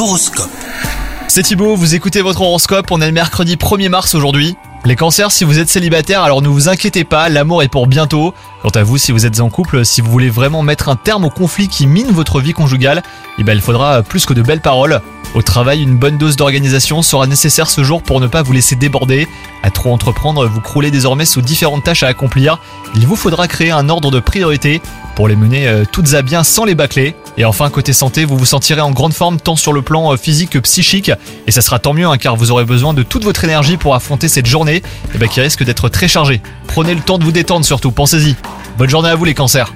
L'horoscope. C'est Thibaut, vous écoutez votre horoscope, on est le mercredi 1er mars aujourd'hui. Les cancers, si vous êtes célibataire, alors ne vous inquiétez pas, l'amour est pour bientôt. Quant à vous, si vous êtes en couple, si vous voulez vraiment mettre un terme au conflit qui mine votre vie conjugale, eh ben, il faudra plus que de belles paroles. Au travail, une bonne dose d'organisation sera nécessaire ce jour pour ne pas vous laisser déborder. À trop entreprendre, vous croulez désormais sous différentes tâches à accomplir. Il vous faudra créer un ordre de priorité pour les mener euh, toutes à bien sans les bâcler. Et enfin, côté santé, vous vous sentirez en grande forme tant sur le plan euh, physique que psychique. Et ça sera tant mieux hein, car vous aurez besoin de toute votre énergie pour affronter cette journée eh ben, qui risque d'être très chargée. Prenez le temps de vous détendre surtout, pensez-y. Bonne journée à vous les cancers